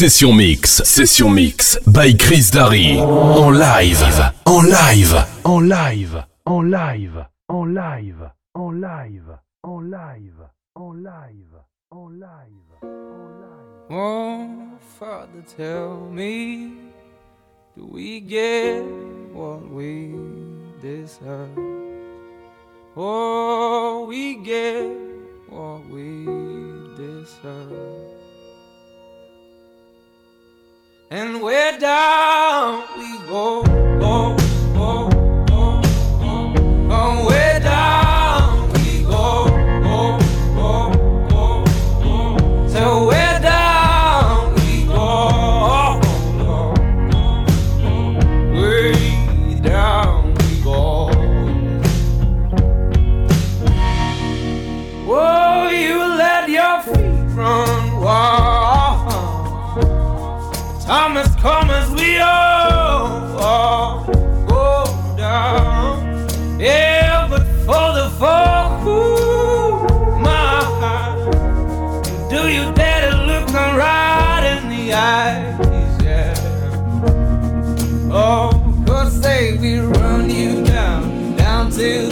Session Mix, Session Mix, by Chris Darry. En live, en live, en live, en live, en live, en live, en live, en live, en live, en live. Oh, Father, tell me, do we get what we deserve? Oh, we get what we deserve. And where down we go, go, Time has come as we all, all go down. Yeah, but for the fall, ooh, my heart. Do you dare to look them right in the eyes? Yeah. Oh, cause say we run you down, down to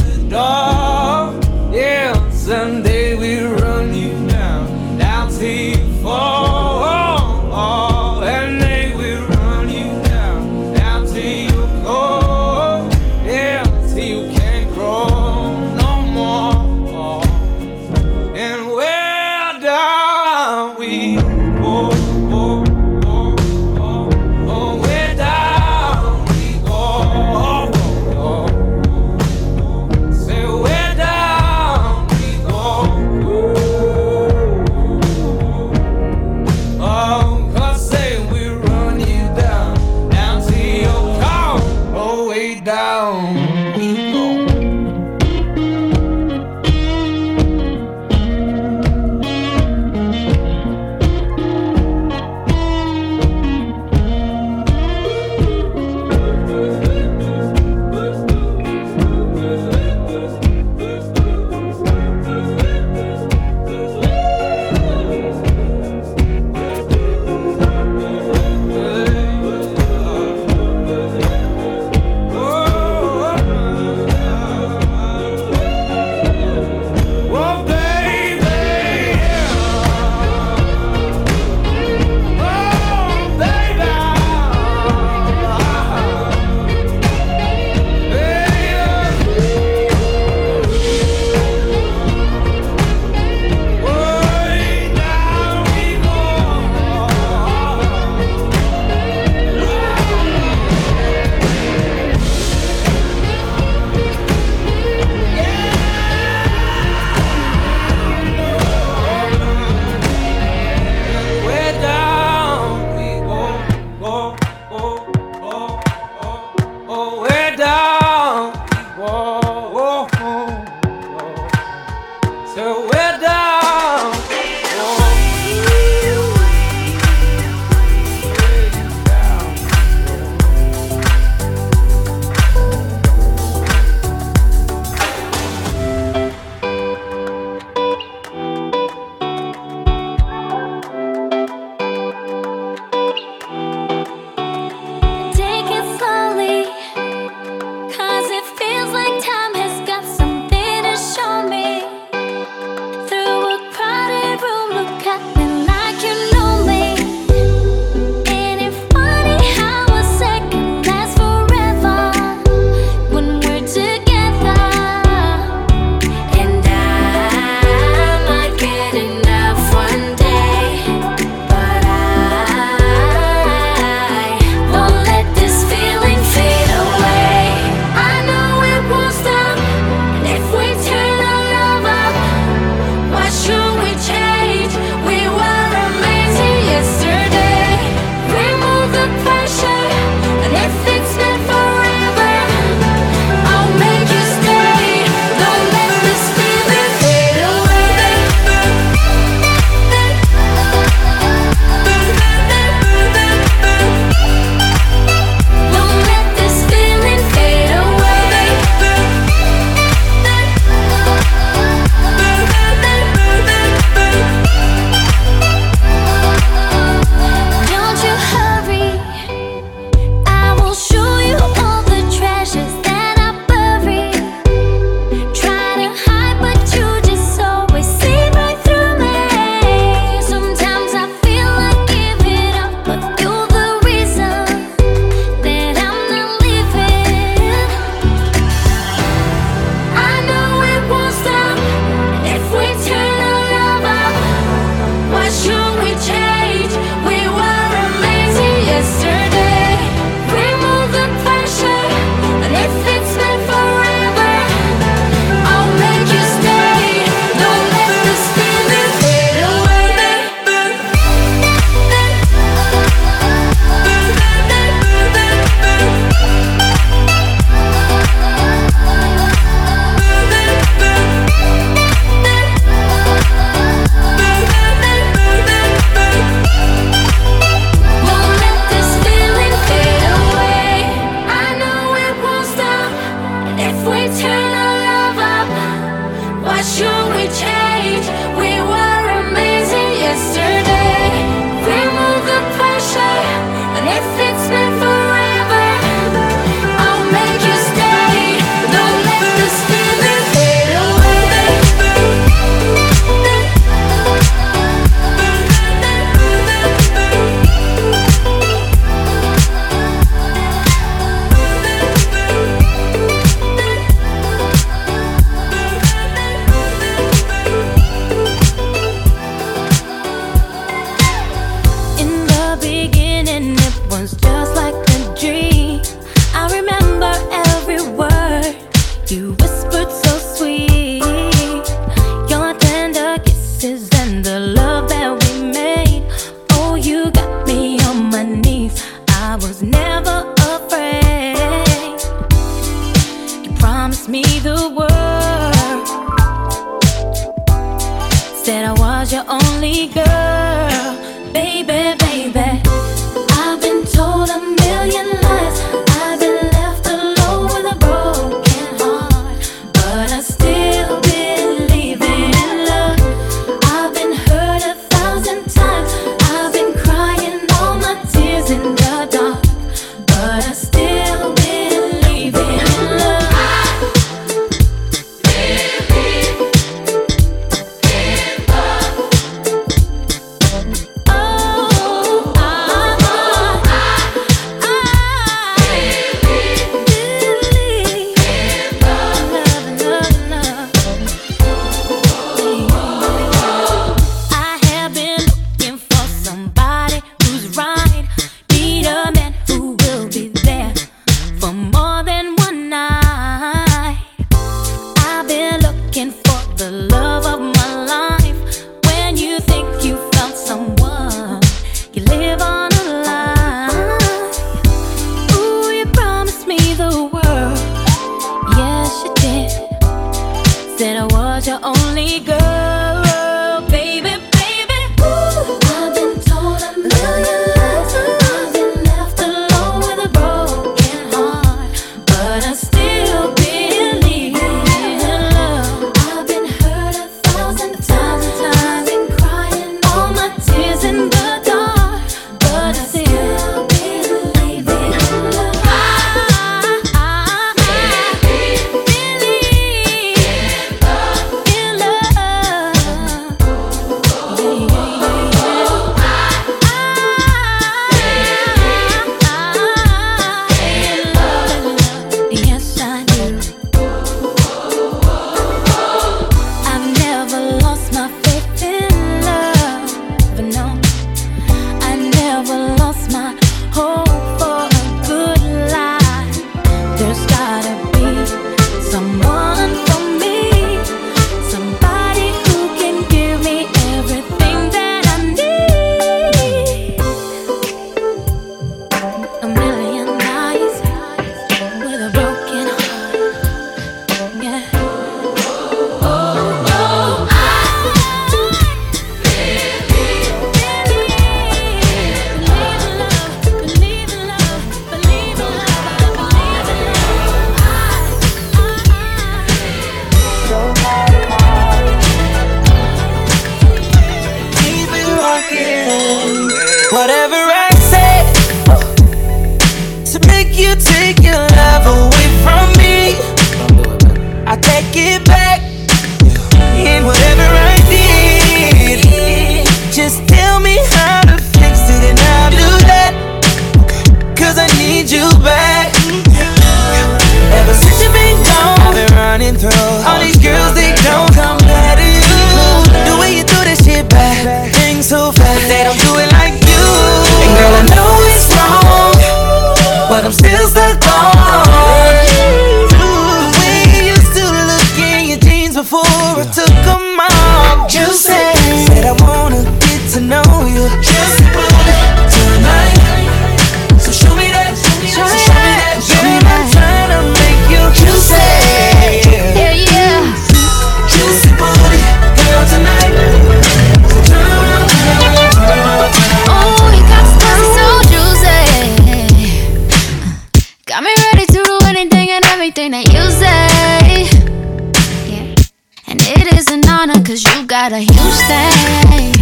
got a huge thing.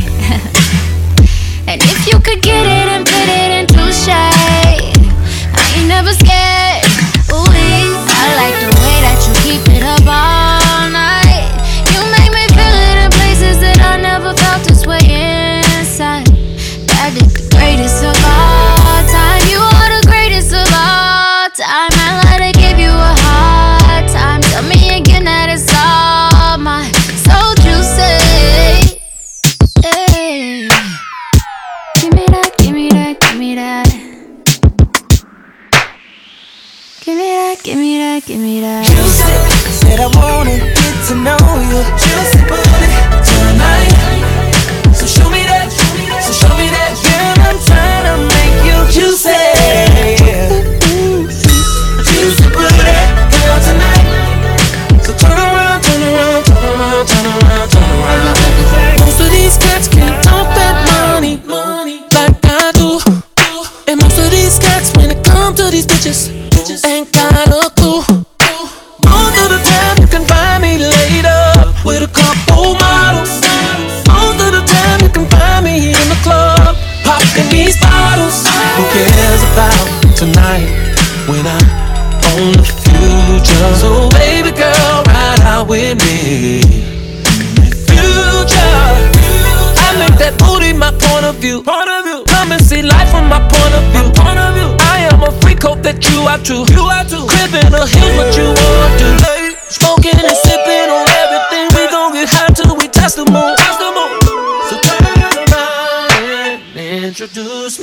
and if you could get it and put it in touche, I ain't never scared. to know you. Just put it tonight. So show me that, so show me that Girl, I'm trying to make you juicy. Just put girl, tonight. So turn around, turn around, turn around, turn around, turn around. Most of these cats can't talk that money Like I do. And most of these cats when come to these bitches Ain't when I own the future. So baby girl, ride out with me. Future, I make that booty my point of view. Point of view. Come and see life from my point of view. Point of view. I am a freak, hope that you are too. You are too. Criminal, here's what you want to do. Smoking and sipping.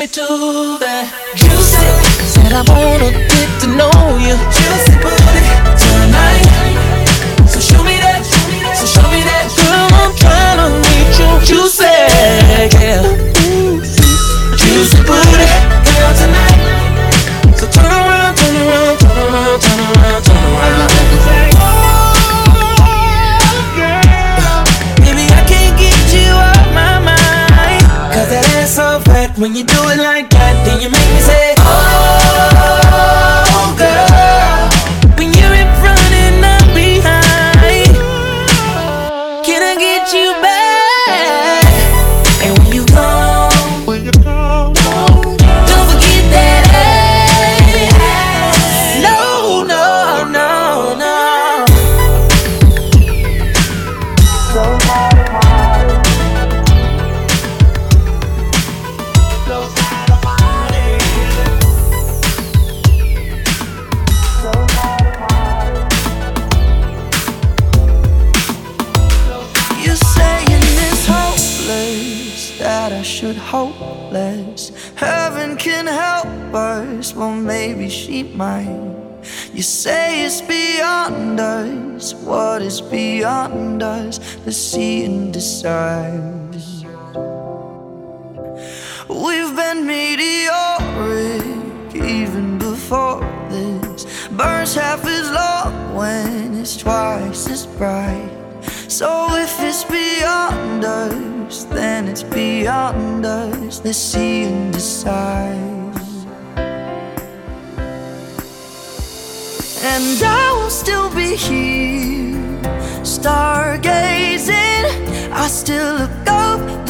me to the juicy. Said I wanna get to know you. Juicy booty tonight. So show me that, so show me that. Girl, I'm trying to meet you. Juicy, yeah. When you do it like that, then you make me say, oh. beyond us to see and decide. We've been meteoric even before this. Burns half as long when it's twice as bright. So if it's beyond us, then it's beyond us. The sea see and decide. And I will still be here stargazing. I still look up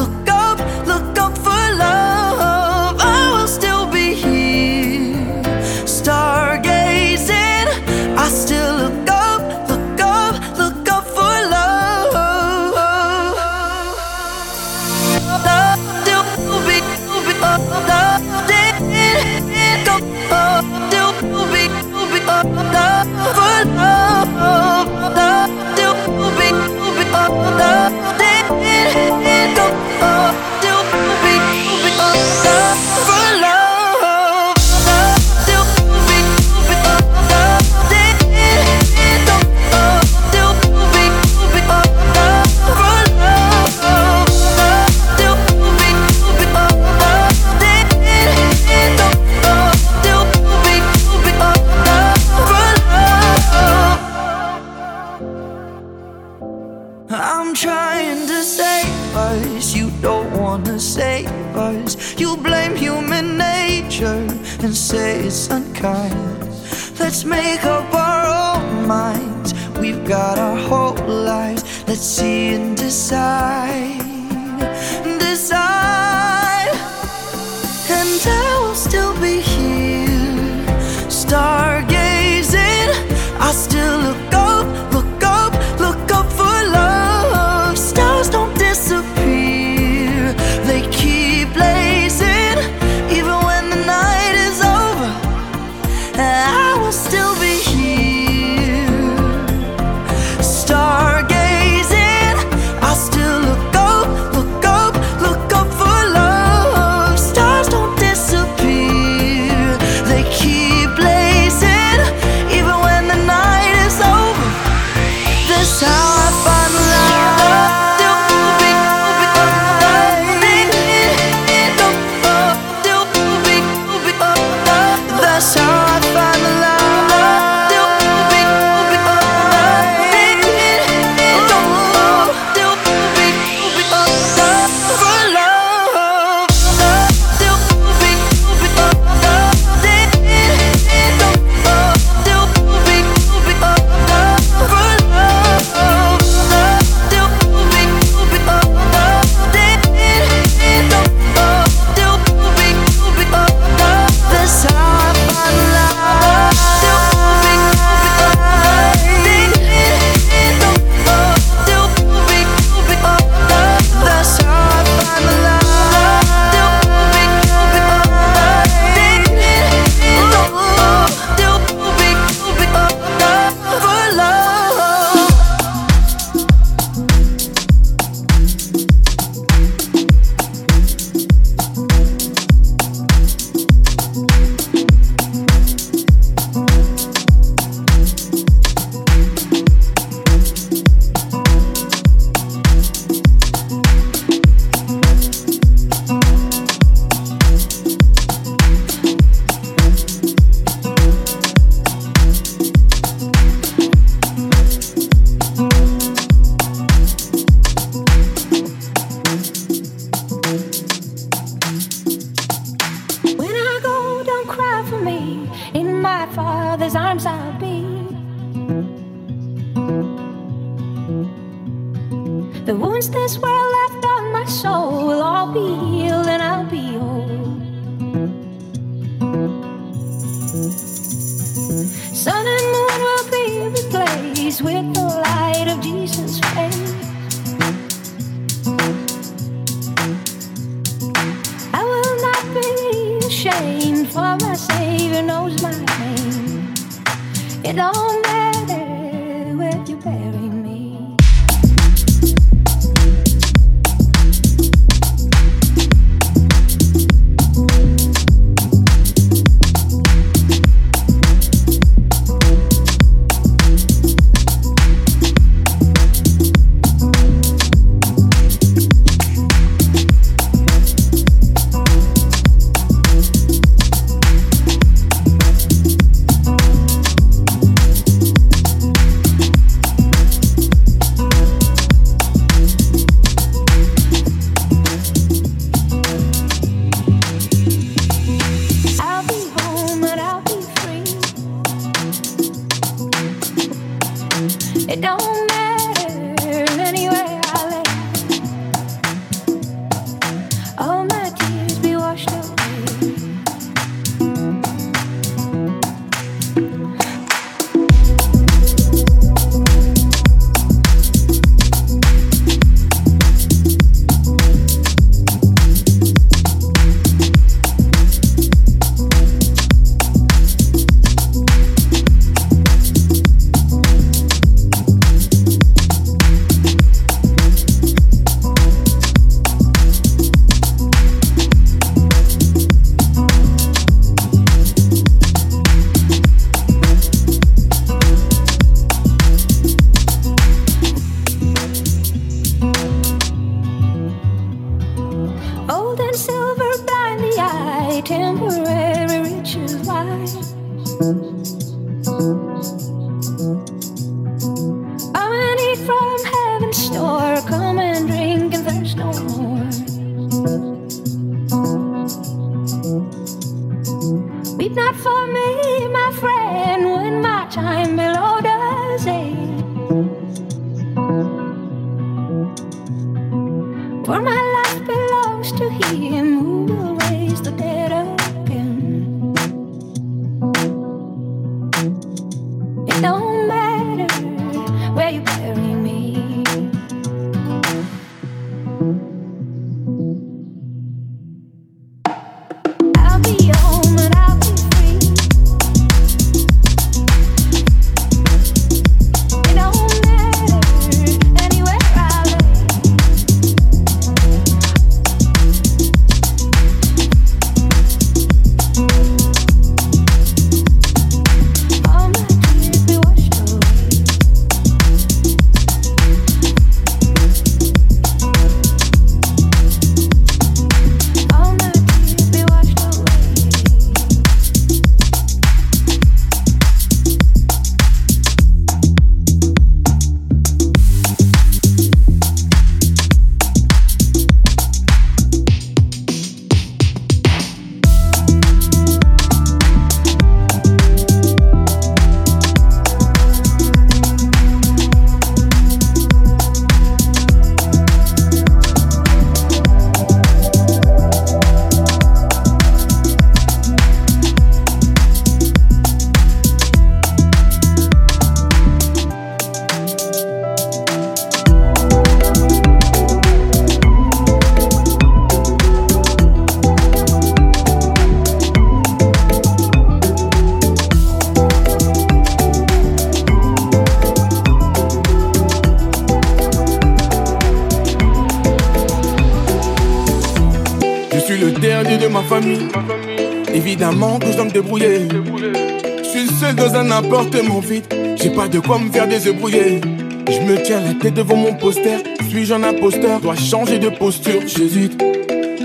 J'ai pas de quoi me faire désébrouiller. Je me tiens la tête devant mon poster. Suis-je un imposteur? Dois changer de posture, j'hésite.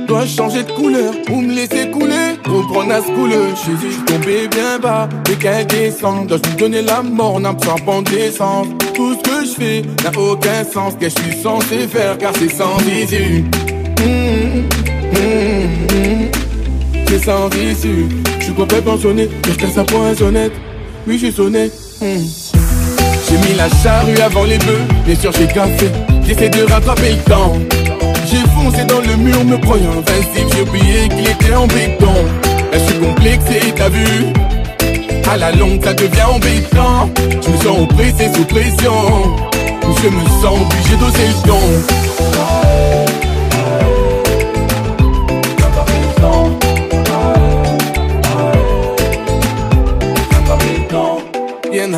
Dois changer de couleur ou me laisser couler? Ou prendre à ce couleur, j'hésite. Tombé bien bas, mais qu'elle descend. Dois-je lui donner la mort, n'a pas en d'essence. Tout ce que je fais n'a aucun sens. Qu'est-ce que je suis censé faire? Car c'est sans issue. Mmh, mmh, mmh. C'est sans issue. Je suis complètement sonné, je casse sa poinçonnette. Oui, j'ai sonné. J'ai mis la charrue avant les bœufs, bien sûr j'ai café. J'essaie de rattraper le temps. J'ai foncé dans le mur, me croyant invincible. J'ai oublié qu'il était en béton. Là, je suis complexé, t'as vu? À la longue, ça devient embêtant. Je me sens oppressé sous pression. Je me sens obligé d'oser le ton.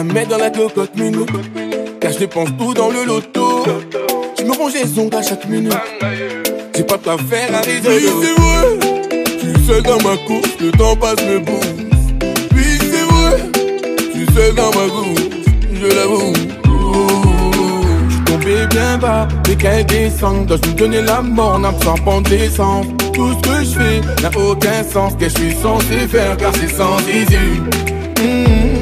À mettre dans la cocotte minute Car je dépense tout dans le loto. Je me ronge les ongles à chaque minute. J'ai pas de quoi faire à raison Oui c'est vrai. Je suis seul dans ma course Le temps passe me bouge. Oui c'est vrai. Je suis seul dans ma course Je l'avoue. Je suis tombé bien bas Dès qu'elle descend Dois-je me donner la mort En absorbant de l'essence? Tout ce que je fais n'a aucun sens. Que je suis censé faire? Car c'est sans issue Mmh.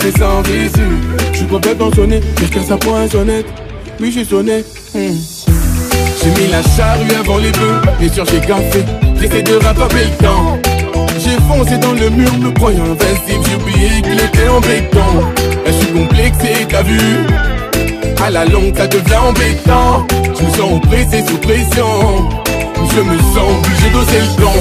C'est sans issue Je suis complètement sonné Quelqu'un ça prend un sonnette Oui j'ai sonné. J'ai mis la charrue avant les bœufs Bien sûr j'ai gaffé J'essaie de rattraper le temps. J'ai foncé dans le mur me croyant invincible. J'ai oublié qu'il était Là je suis complexé t'as vu? À la longue ça devient embêtant. Je me sens oppressé sous pression. Je me sens obligé d'oser le ton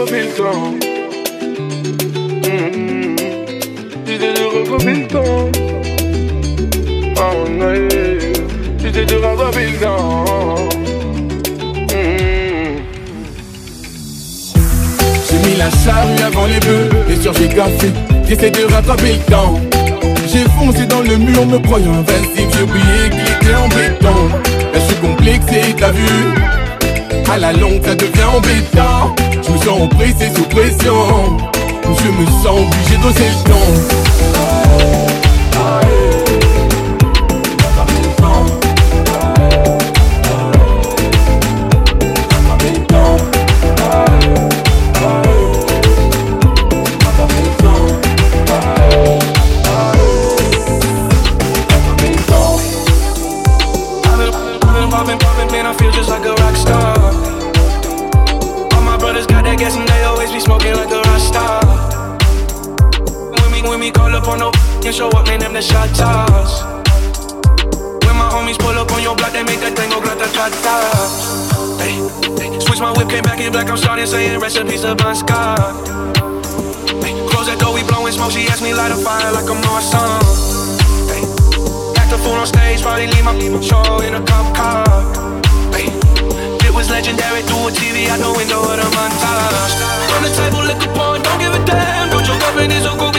Regrouper le temps. Mhm. J'essaie de regrouper le temps. Oh non, j'essaie de rattraper le temps. Mhm. J'ai mis la charrue avant les bœufs, bien sûr j'ai gaffé. J'essaie de rattraper le temps. J'ai foncé dans le mur me croyant invincible. J'ai oublié qu'il était en béton. Là je suis complexé, t'as vu? À la longue ça devient embêtant. Je me sens oppressé sous pression. Je me sens obligé d'oser le ton starting saying recipes of Bon Scott. Hey, close that door, we blowing smoke, she asked me light a fire like I'm awesome. Hey, Act a fool on stage, probably leave my show in a cop car. Hey, it was legendary through a TV out the window of the montage. On the table, liquor porn, don't give a damn. Don't your girlfriend is a groupie,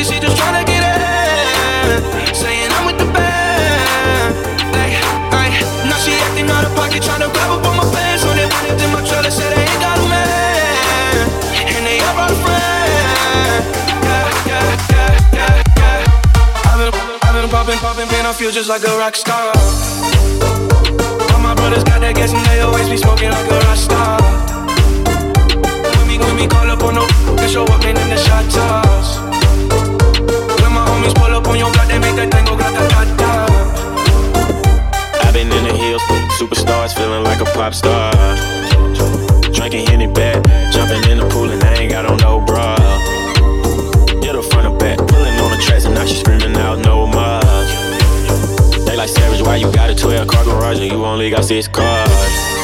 I feel just like a rock star. All my brothers got that gas and they always be smoking like a rock star. When we, when we call up on no, they show up, in the shot toss. When my homies pull up on your block, they make that thing go grata ta. I've been in the hills, superstars feeling like a pop star. Drinking Henny back, jumping in the pool and I ain't got on no bra. The front or back, pulling on the tracks and now she screaming out no more. Like savage, why you got a 12 car garage and you only got six cars?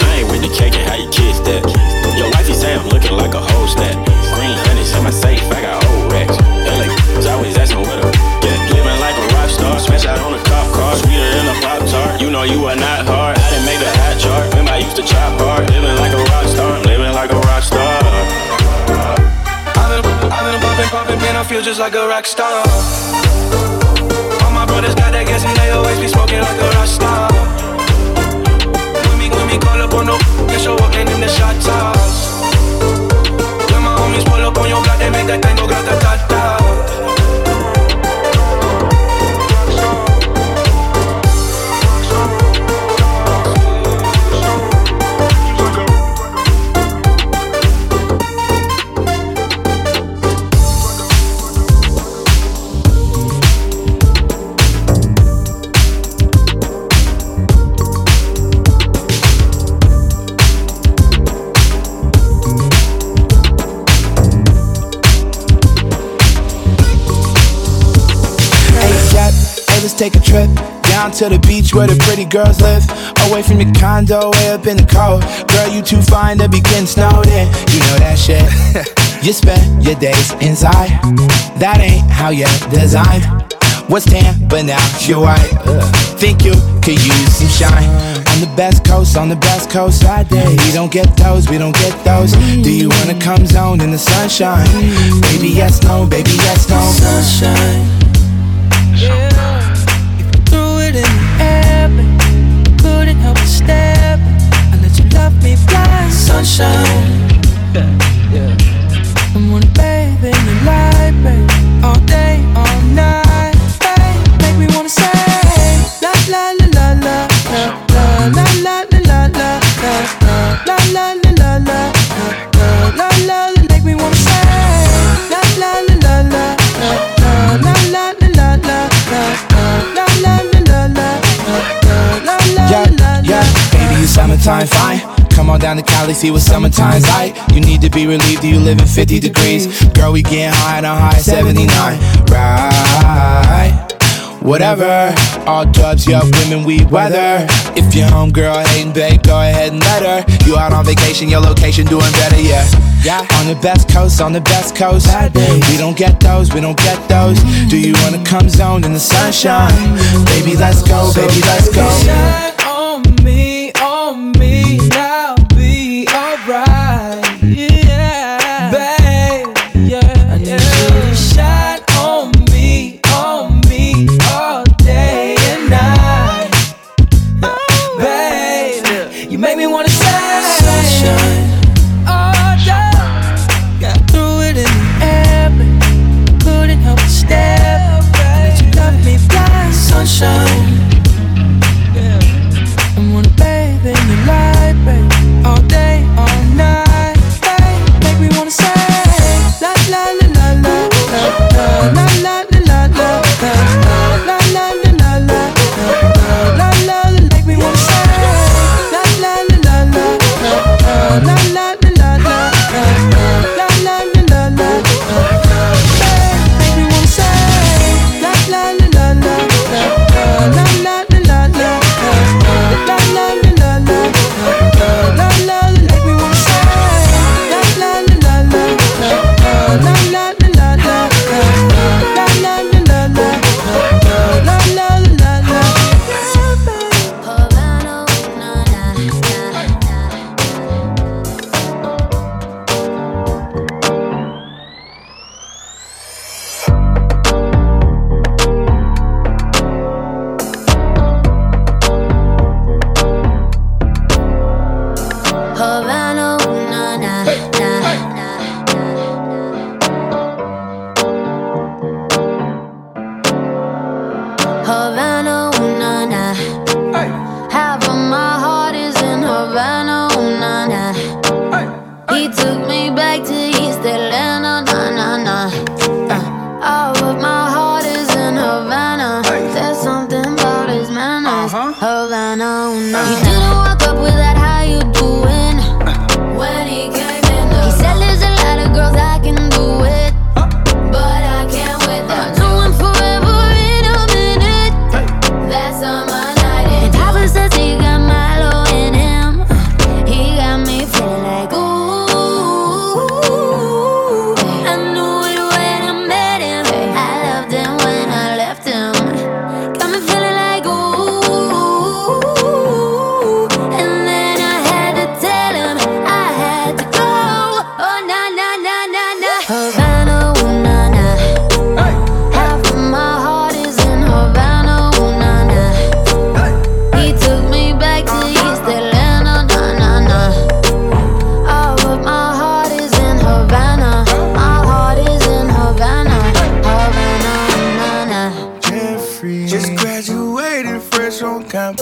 I ain't with the cake and how you kiss that. Your wifey say I'm looking like a whole snack. Green honey's in my safe, I got old racks. LA was always asking what up. Yeah, living like a rock star, smash out on a cop car, sweeter than a pop tart. You know you are not hard. I didn't make the hot chart. Remember I used to chop hard, living like a rock star, living like a rock star. I've been, I've been popping, popping, man, I feel just like a rock star. Brothers got that and they always be smoking like a rock star. When we, when we call up on no, show up, man, in the shot toss. When my homies pull up on your block, they make that thing go grata ta ta. Down to the beach where the pretty girls live. Away from the condo, way up in the cold. Girl, you too fine to be getting snowed in. You know that shit. you spend your days inside. That ain't how you're designed. Was tan, but now you're white. Ugh. Think you could use some shine on the best coast, on the best coast. We don't get those, we don't get those. Do you wanna come zone in the sunshine? Baby, yes, no, baby, yes, no. Sunshine. Yeah. In the air, babe, couldn't help but stare. babe. I let you love me blind. Sunshine. Yeah, yeah. I wanna bathe in the light, babe, all day, all night, babe. Make me wanna say la la la la la la la la la la la la la la summertime fine. Come on down to Cali, see what summertime's like. You need to be relieved, you live in 50 degrees. Girl, we getting high on high 79. Right. Whatever, all dubs, yeah, women, we weather. If your homegirl hating, babe, go ahead and let her. You out on vacation, your location doing better, yeah. Yeah, on the best coast, on the best coast. We don't get those, we don't get those. Do you wanna come zone in the sunshine? Baby, let's go, baby, let's go.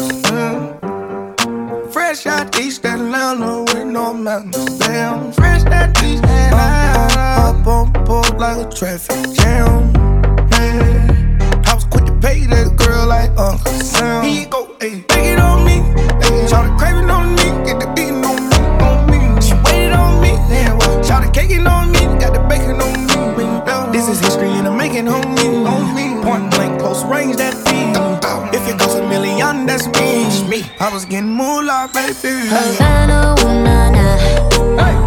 Mm. Fresh out East Atlanta with no mountains. Damn, fresh out East Atlanta. Up on board like a traffic jam. Man, I was quick to pay that girl like Uncle Sam. He go, hey, take it on me. Hey, shout the craving on me, get the beating on me, on me. She waited on me, what? Shout the caking on me, got the bacon on me. This is history and I'm making on I was getting moolah, baby. Havana, ooh, nah, nah. Half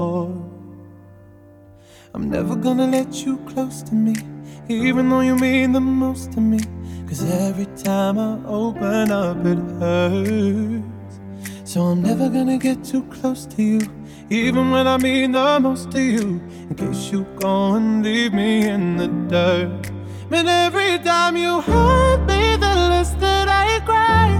I'm never gonna let you close to me, even though you mean the most to me. Cause every time I open up, it hurts. So I'm never gonna get too close to you, even when I mean the most to you. In case you go and leave me in the dirt. But every time you hurt me, the less that I cry.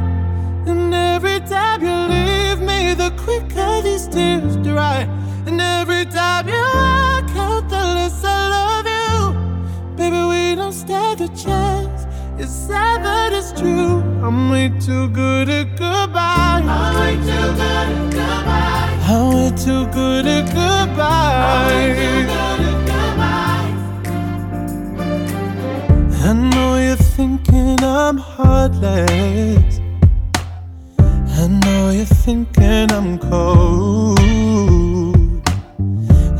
And every time you leave me, the quicker these tears dry. And every time you walk out, the less I love you. Baby, we don't stand a chance. It's sad, but it's true. I'm way too good at goodbye. I'm way too good at goodbye. I'm way too good at goodbye. I know you're thinking I'm heartless. I know you're thinking I'm cold.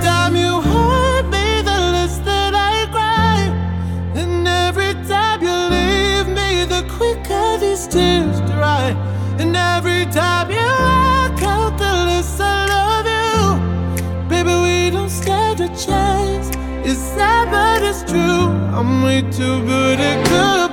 time you hurt me, the less that I cry. And every time you leave me, the quicker these tears dry. And every time you walk out, the less I love you. Baby, we don't stand a chance. It's sad, but it's true. I'm way too good at goodbye.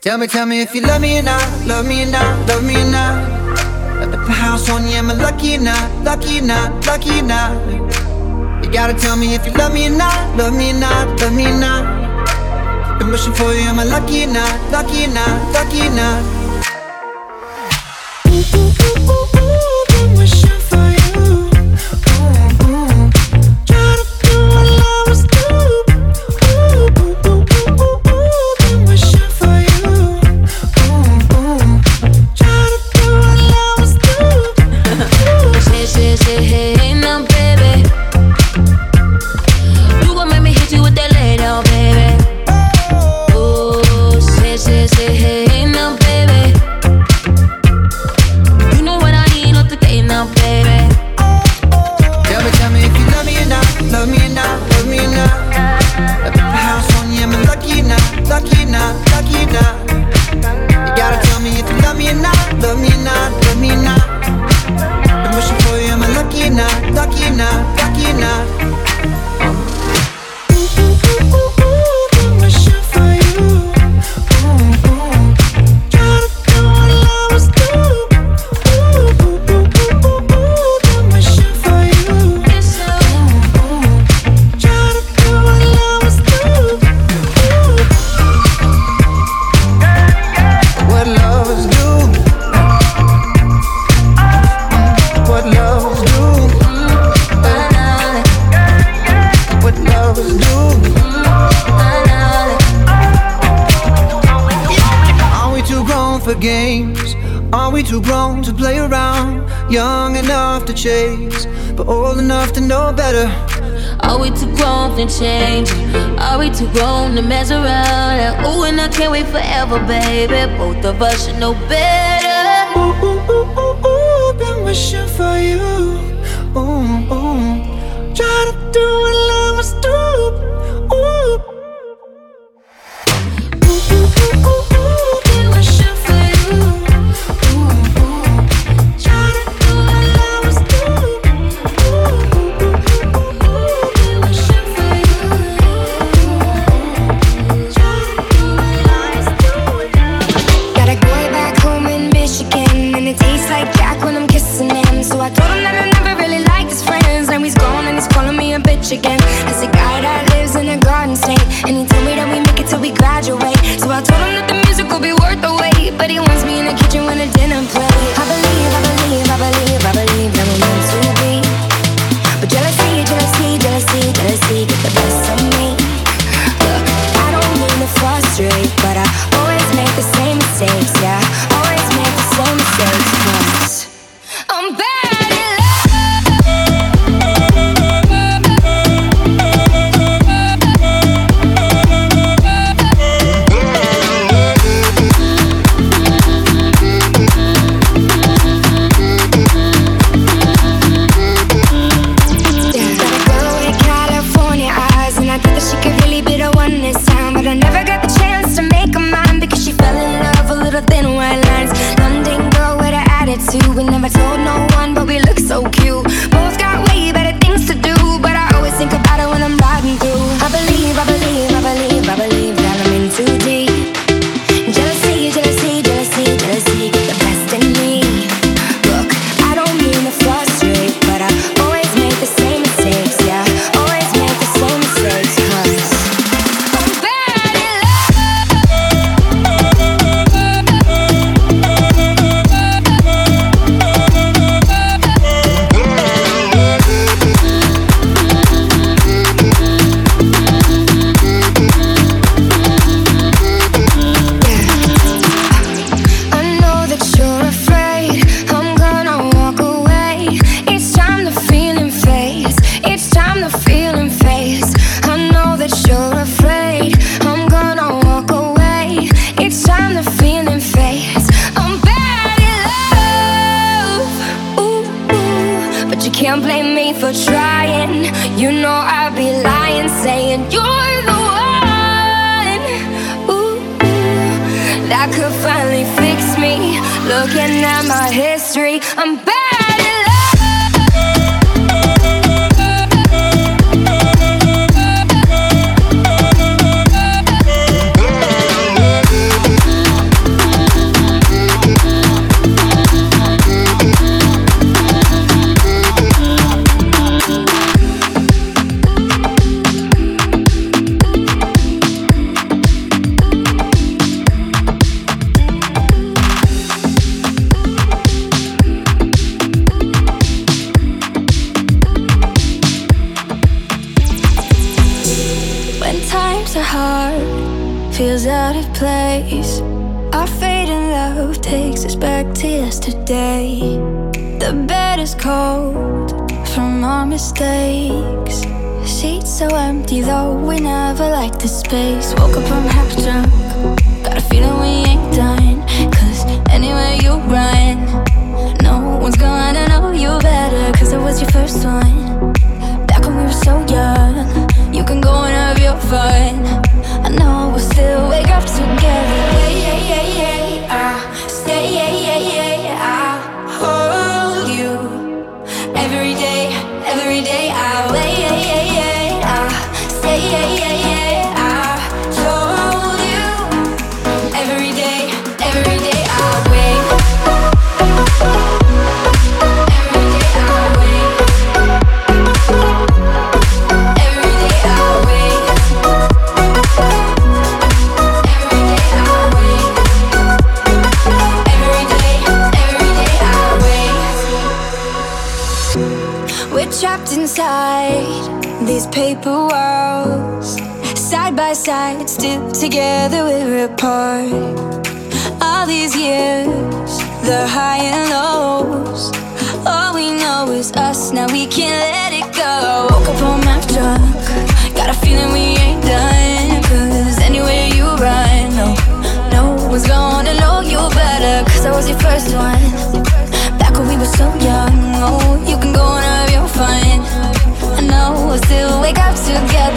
Tell me, tell me if you love me or not, love me or not, love me or not. At the house on you, am I lucky or not, lucky or not, lucky or not? You gotta tell me if you love me or not, love me or not, love me or not. Been wishing for you, am I lucky or not, lucky or not, lucky or not? And he told me that we make it till we graduate. So I told him that the music will be worth the wait. But he wants me in the kitchen when the dinner plate.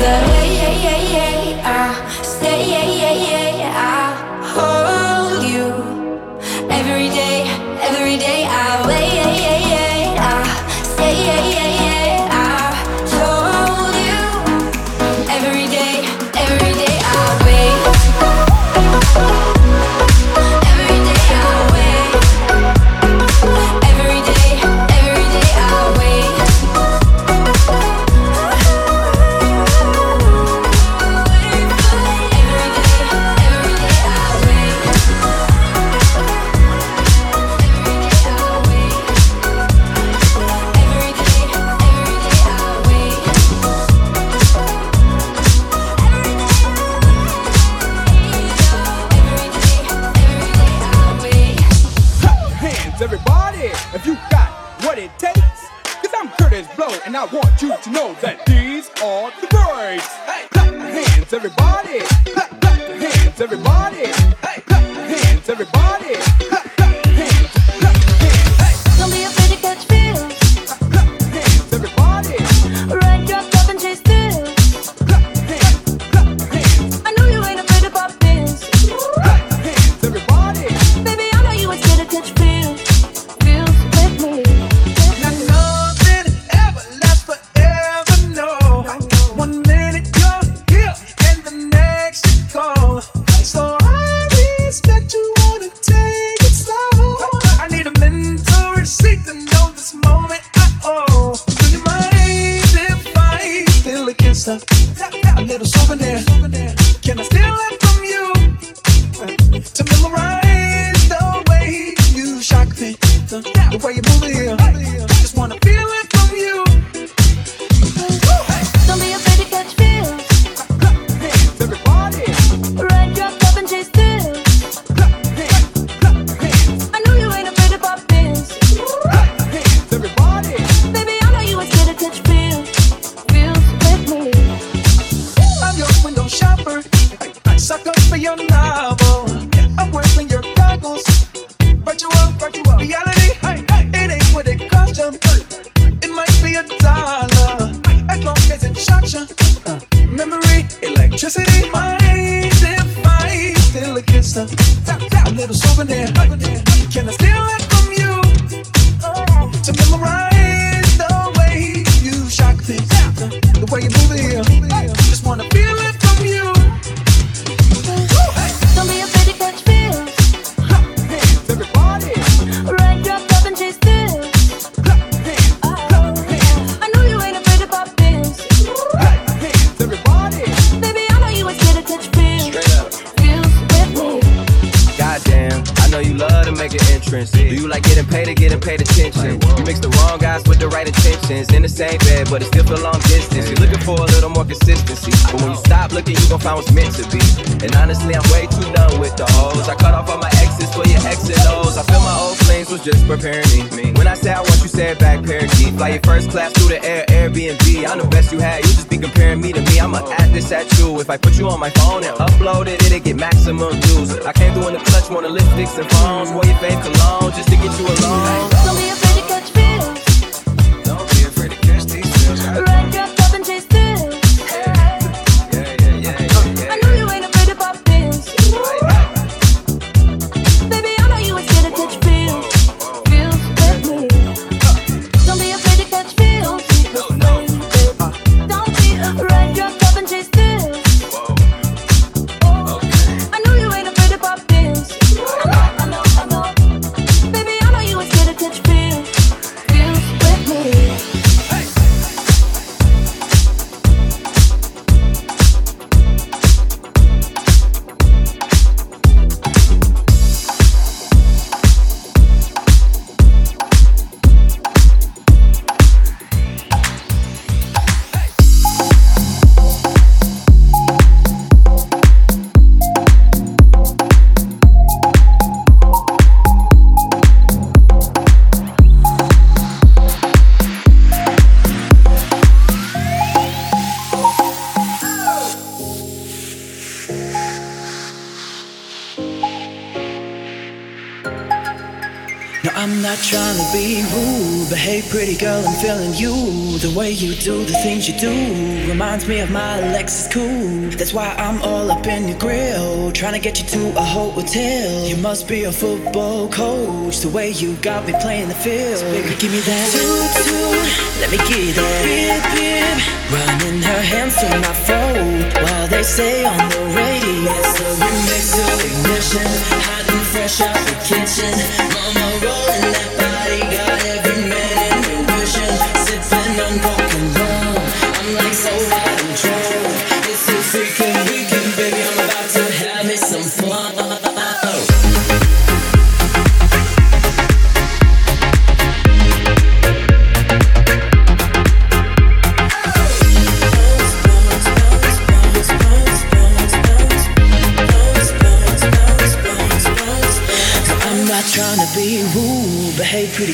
the way Pretty girl, I'm feeling you. The way you do the things you do reminds me of my Lexus coupe. That's why I'm all up in your grill, trying to get you to a hotel. You must be a football coach. The way you got me playing the field, so baby, give me that. Toot, toot. Let me get that. Bip, bip. Running her hands through my fro while they say on the radio it's a remix of ignition, hot and fresh out the kitchen. Mama rolling that body. Got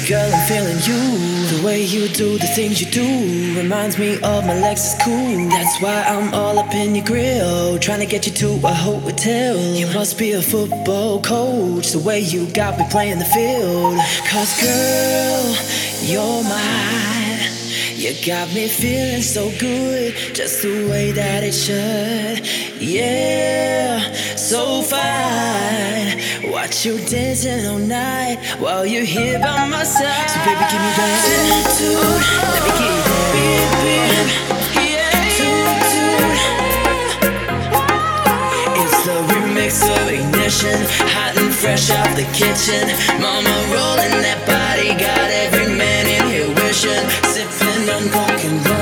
girl, I'm feeling you. The way you do the things you do reminds me of my Lexus coupe. That's why I'm all up in your grill, trying to get you to a hotel. You must be a football coach, the way you got me playing the field. Cause girl, you're mine. You got me feeling so good, just the way that it should. Yeah, so fine. You dancing all night while you're here by my side. So baby, give me that attitude. Let me get that toot. It's the remix of ignition, hot and fresh out the kitchen. Mama rolling that body, got every man in here wishing, sipping on pumpkin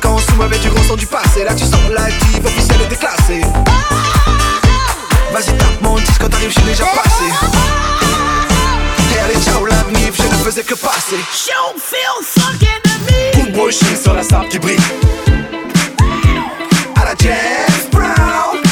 Quand on se avec du gros son du passé Là tu sens la dive officielle et déclassée Vas-y tape mon disque quand t'arrives je suis déjà passé. Et allez ciao la mif, je ne faisais que passer. Show feel fucking enemy Pour sur la sable qui brille. À la Jeff Brown.